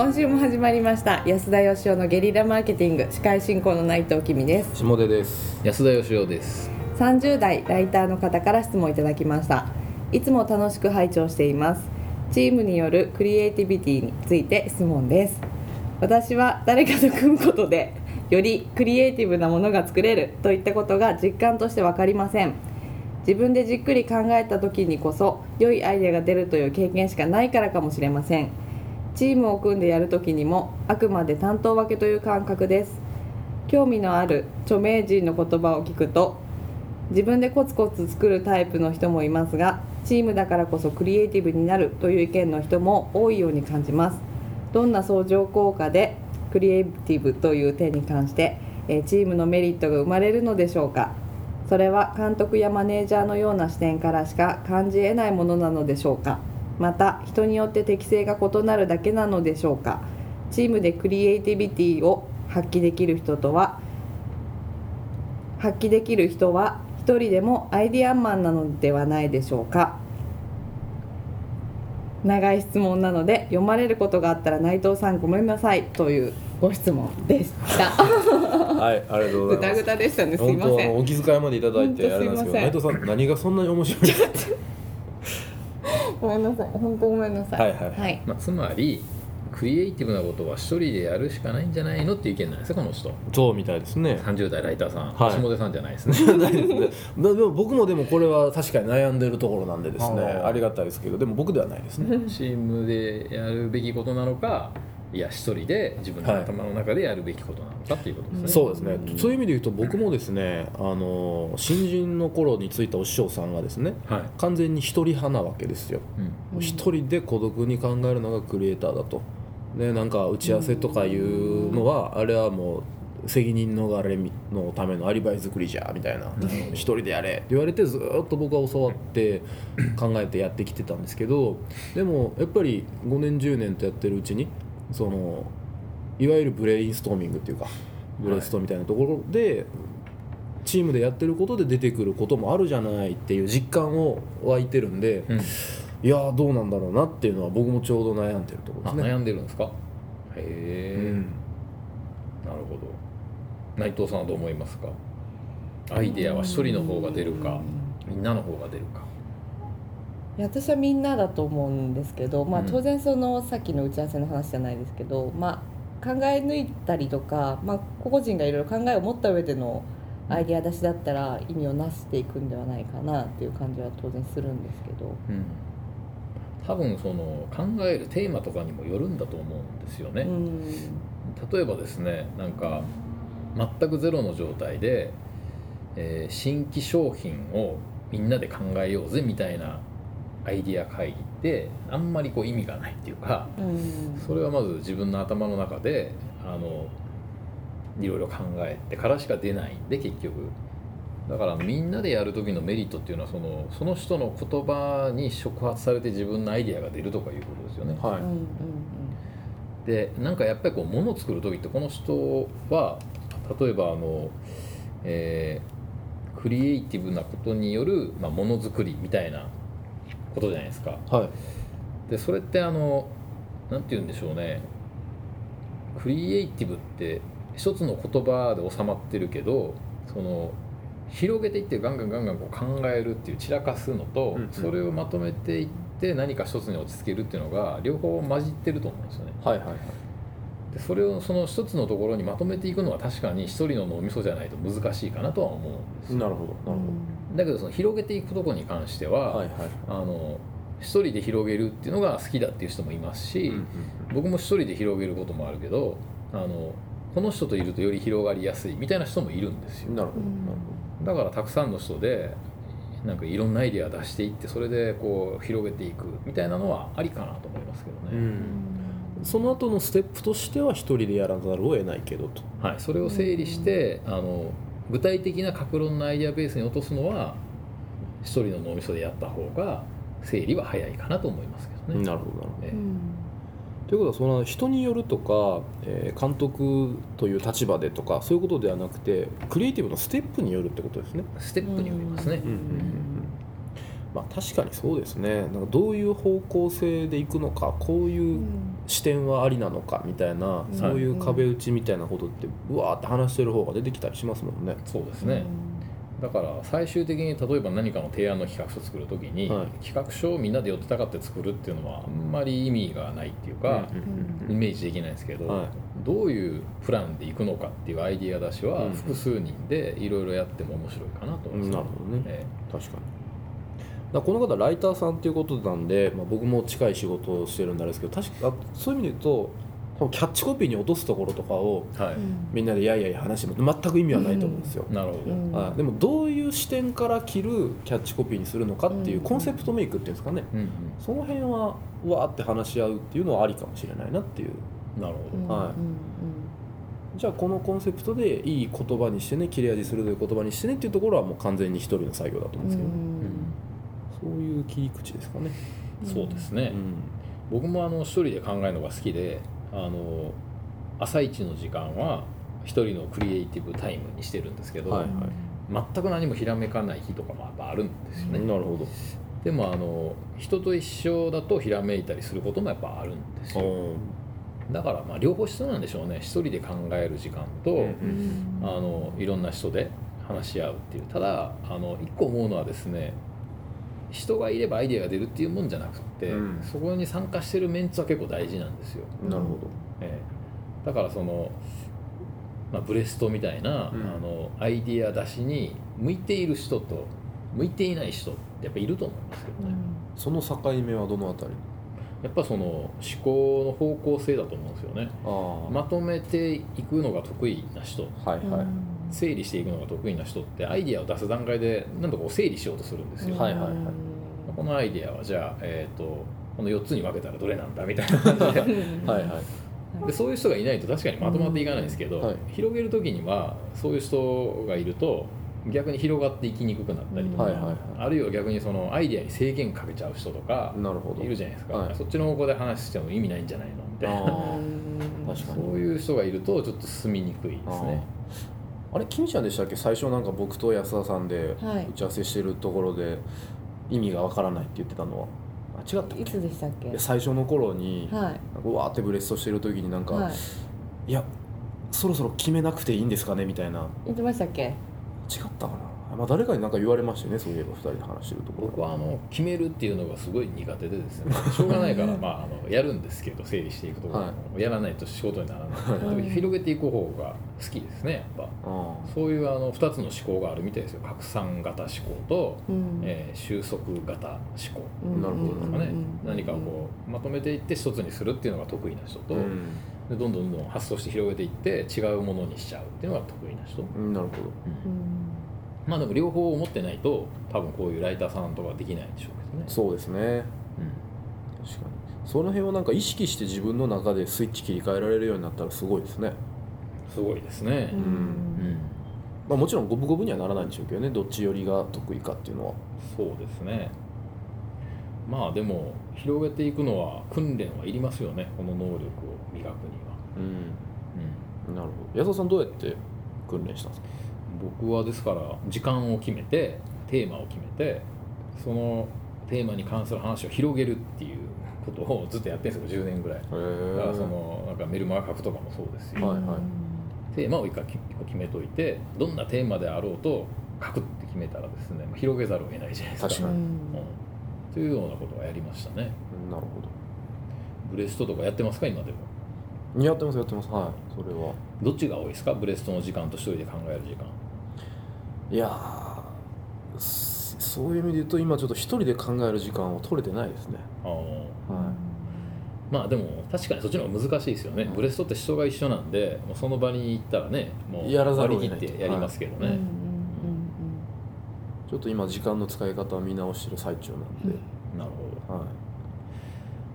今週も始まりました。安田義雄のゲリラマーケティング。司会進行の内藤君です。下出です。安田義雄です。30代ライターの方から質問いただきました。いつも楽しく拝聴しています。チームによるクリエイティビティについて質問です。私は誰かと組むことでよりクリエイティブなものが作れるといったことが実感として分かりません。自分でじっくり考えた時にこそ良いアイデアが出るという経験しかないからかもしれませんチームを組んでやる時にもあくまで担当分けという感覚です。興味のある著名人の言葉を聞くと自分でコツコツ作るタイプの人もいますがチームだからこそクリエイティブになるという意見の人も多いように感じます。どんな相乗効果でクリエイティブという点に関してえチームのメリットが生まれるのでしょうか。それは監督やマネージャーのような視点からしか感じ得ないものなのでしょうか。また人によって適性が異なるだけなのでしょうか。チームでクリエイティビティを発揮できる人とは発揮できる人は一人でもアイディアマンなのではないでしょうか。長い質問なので読まれることがあったら内藤さんごめんなさい。というご質問でした。はいありがとうごぐたざいます。ぐたでしたね。すません。お気遣いまでいただいてあれなんですけど内藤さん何がそんなに面白いんですか？ごめんなさい。本当ごめんなさい。はいはい。はい、まあ、つまりクリエイティブなことは一人でやるしかないんじゃないのっていう意見なんですよこの人。そうみたいですね。30代ライターさん、はい。下出さんじゃないですね。ないですね。だ でも僕もでもこれは確かに悩んでるところなんでですね。あーありがたいですけどでも僕ではないですね。チームでやるべきことなのかいや一人で自分の頭の中でやるべきことなのかっていうことですね、そうですね。そういう意味で言うと僕もですねあの新人の頃についたお師匠さんがですねはい、完全に一人派なわけですよ。うん。一人で孤独に考えるのがクリエイターだと。でなんか打ち合わせとかいうのはあれはもう責任逃れのためのアリバイ作りじゃみたいな。一人でやれ。って言われてずーっと僕は教わって 考えてやってきてたんですけどでもやっぱり5年10年とやってるうちにそのいわゆるブレインストーミングっていうかブレイストみたいなところで、チームでやってることで出てくることもあるじゃないっていう実感を湧いてるんで、うん。いやーどうなんだろうなっていうのは僕もちょうど悩んでるところあですね。悩んでるんですか？へえ、うん。なるほど。内藤さんはどう思いますか？アイデアは一人の方が出るかみんなの方が出るか私はみんなだと思うんですけど、まあ、うん。当然そのさっきの打ち合わせの話じゃないですけど、まあ、考え抜いたりとか、まあ、個々人がいろいろ考えを持った上でのアイデア出しだったら意味をなしていくんではないかなっていう感じは当然するんですけど。うん。多分その考えるテーマとかにもよるんだと思うんですよね、うん。例えばですねなんか全くゼロの状態で、えー新規商品をみんなで考えようぜみたいなアイディア会議ってあんまりこう意味がないっていうかうん。それはまず自分の頭の中であのいろいろ考えてからしか出ないんで結局。だからみんなでやる時のメリットっていうのはそのその人の言葉に触発されて自分のアイディアが出るとかいうことですよね。はい。うんうんでなんかやっぱりこう物を作る時ってこの人は例えばあの、えークリエイティブなことによる、まあ、ものづくりみたいなことじゃないですか。はい。でそれってあのなんて言うんでしょうね。クリエイティブって一つの言葉で収まってるけどその広げていってガンガンガンガンこう考えるっていう散らかすのと、うんうん。それをまとめていって何か一つに落ち着けるっていうのが両方混じってると思うんですよね。はいはいはい。でそれをその一つのところにまとめていくのは確かに一人の脳みそじゃないと難しいかなとは思うんですよ。なるほどなるだけどその広げていくところに関しては、はいはい。あの一人で広げるっていうのが好きだっていう人もいますし、うんうん僕も一人で広げることもあるけどあのこの人といるとより広がりやすいみたいな人もいるんですよ。なるほどなるだからたくさんの人でなんかいろんなアイデア出していってそれでこう広げていくみたいなのはありかなと思いますけどほど、うね、ん、その後のステップとしては一人でやらざるを得ないけどと。はい、それを整理して、あの具体的な格論のアイデアベースに落とすのは一人の脳みそでやった方が整理は早いかなと思いますけどね。なるほどええうんということはその人によるとか、えー監督という立場でとかそういうことではなくてクリエイティブのステップによるってことですね。ステップによりますね。まあ確かにそうですねなんかどういう方向性でいくのかこういう視点はありなのかみたいな、うん。そういう壁打ちみたいなことってうわーって話してる方が出てきたりしますもんね。そうですね、だから最終的に例えば何かの提案の企画書を作るときに、はい。企画書をみんなで寄ってたかって作るっていうのはあんまり意味がないっていうか、うん。うん。イメージできないんですけど、はい。どういうプランでいくのかっていうアイディア出しはうん。複数人でいろいろやっても面白いかなと思います、なるほどね。え。確かにだこの方ライターさんっていうことなんで、まあ、僕も近い仕事をしてるんですけど確かあそういう意味で言うと多分キャッチコピーに落とすところとかをえはい、みんなでやいやい話しても全く意味はないと思うんですよ、なるほど、はい、でもどういう視点から切るキャッチコピーにするのかっていううん。コンセプトメイクっていうんですかね。うんその辺はわーって話し合うっていうのはありかもしれないなっていう。うん、なるほど、はい。じゃあこのコンセプトでいい言葉にしてね切れ味鋭い言葉にしてねっていうところはもう完全に一人の作業だと思うんですけど、そういう切り口ですかね、そうですね、うん。僕もあの一人で考えるのが好きであの朝一の時間は一人のクリエイティブタイムにしてるんですけど、はい全く何もひらめかない日とかもやっぱあるんですよね、なるほど。でもあの人と一緒だとひらめいたりすることもやっぱあるんですよ。おだからまあ両方必要なんでしょうね。一人で考える時間と、うん。あのいろんな人で話し合うっていう。ただあの一個思うのはですね人がいればアイデアが出るっていうもんじゃなくって、うん。そこに参加してるメンツは結構大事なんですよ、なるほど。ええ。だからその、まあ、ブレストみたいな、うん。あのアイディア出しに向いている人と向いていない人ってやっぱいると思うんですけどね、その境目はどのあたり？やっぱその思考の方向性だと思うんですよね。ああまとめていくのが得意な人。はいはい、整理していくのが得意な人ってアイディアを出す段階で何とかこう整理しようとするんですよ、はいはいはい。このアイディアはじゃあ、えー、とこの4つに分けたらどれなんだみたいな感じで。はいはい。でそういう人がいないと確かにまとまっていかないんですけど、はい。広げる時にはそういう人がいると逆に広がっていきにくくなったりとか、はいはいはい。あるいは逆にそのアイディアに制限かけちゃう人とかいるじゃないですか、はい。そっちの方向で話しても意味ないんじゃないの？みたいな。あー。確かに。そういう人がいるとちょっと住みにくいですねあれ金ちゃんでしたっけ？最初なんか僕と安田さんではい。打ち合わせしてるところで意味がわからないって言ってたのは。あ違ったっいけつでしたっけ？最初の頃に、はい。なんかうわーってブレストしてる時になんか、はい。い、やそろそろ決めなくていいんですかね？みたいな。言ってましたっけ？違ったかな？まあ、誰かになんか言われましたよねそういえば2人で話してるところ。僕はあの決めるっていうのがすごい苦手でですね。しょうがないから、まあ、あのやるんですけど整理していくところも、やらないと仕事にならない、はい。でも広げていく方が好きですねやっぱ。あそういうあの2つの思考があるみたいですよ。拡散型思考と、うん。えー収束型思考。うん。なるほどですかね、うん。何かをこうまとめていって一つにするっていうのが得意な人と、うん。でどんどんどんどん発想して広げていって違うものにしちゃうっていうのが得意な人、うん。なるほど。うんまあでも両方持ってないと多分こういうライターさんとかできないんでしょうけどね。そうですね。確かに。その辺はなんか意識して自分の中でスイッチ切り替えられるようになったらすごいですね、すごいですね。う、うん。んまあ、もちろん五分五分にはならないんでしょうけどね。どっち寄りが得意かっていうのは。そうですね。まあでも広げていくのは訓練はいりますよね。この能力を磨くには、うん。なるほど。安田さんどうやって訓練したんですか？僕はですから時間を決めてテーマを決めてそのテーマに関する話を広げるっていうことをずっとやってるんですよ。10年ぐらい。へだからそえのなんかメルマガ書くとかもそうですし、はいはい。テーマを一回決めといてどんなテーマであろうと書くって決めたらですね広げざるを得ないじゃないですか。確かに。うん。というようなことはやりましたね。なるほブレストとかやってますか今でも？どやってますやってます。はい。それは。どっちが多いですか？ブレストの時間と一人で考える時間いやーそそういう意味で言うと今ちょっと一人で考える時間を取れてないですね。あー。はまあでも確かにそっちの方が難しいですよね、うんブレストって人が一緒なんでもうその場に行ったらねもうやらざるを割得ないり切ってやりますけどね、うんうんちょっと今時間の使い方を見直してる最中なんで、なるほどは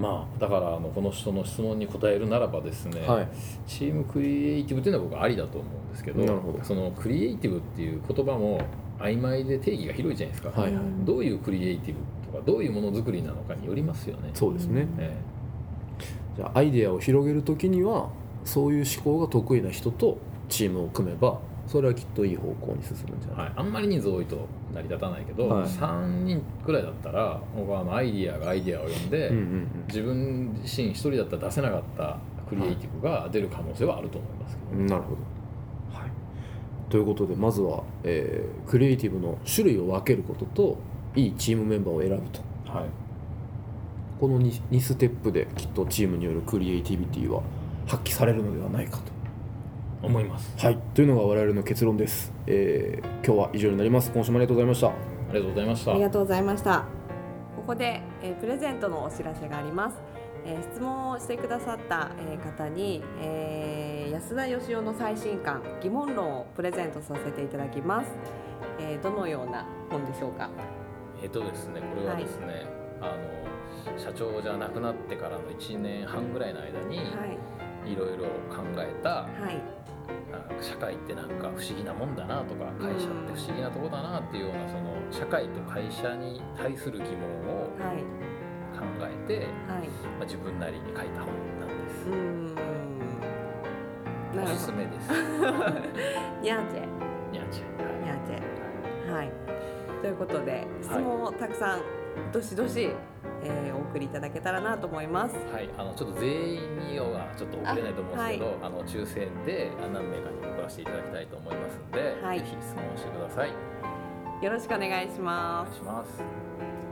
まあだからあのこの人の質問に答えるならばですね、い、はい、チームクリエイティブっていうのは僕はありだと思うんですけどなるほど。そのクリエイティブっていう言葉も曖昧で定義が広いじゃないですか、はい。はいどういうクリエイティブとかどういうものづくりなのかによりますよね。そうですね、えじゃあアイデアを広げるときにはそういう思考が得意な人とチームを組めばそれはきっといい方向に進むんじゃない、はい、あんまり人数多いと成り立たないけど、はい。3人くらいだったら僕はあのアイディアがアイディアを呼んで、うんうんうん。自分自身一人だったら出せなかったクリエイティブが出る可能性はあると思いますけど、なるほど、はい、ということでまずは、えークリエイティブの種類を分けることといいチームメンバーを選ぶと。はい。この 2, 2ステップできっとチームによるクリエイティビティは発揮されるのではないかと。思います。はい、というのが我々の結論です、えー今日は以上になります。今週もありがとうございました。ありがとうございました。ありがとうございました。ここで、えープレゼントのお知らせがあります、えー質問をしてくださった、えー方に、えー安田義雄の最新刊疑問論をプレゼントさせていただきます、えーどのような本でしょうか？えっとですねこれはですね、あの社長じゃなくなってからの1年半ぐらいの間にはい。いろいろ考えたはい社会ってなんか不思議なもんだなとか会社って不思議なとこだなっていうようなその社会と会社に対する疑問をはい。考えて、はい。まあ、自分なりに書いた本なんです。おすすめです。ニャーーチェ。はい。ということで質問をたくさんどしどし、えーお送りいただけたらなと思いますはい、あのちょっと全員にはちょっと送れないと思うんですけど、あ,、の抽選で何名かに送らせていただきたいと思いますので、はいぜひ質問してください。よろしくお願いしおます願いします。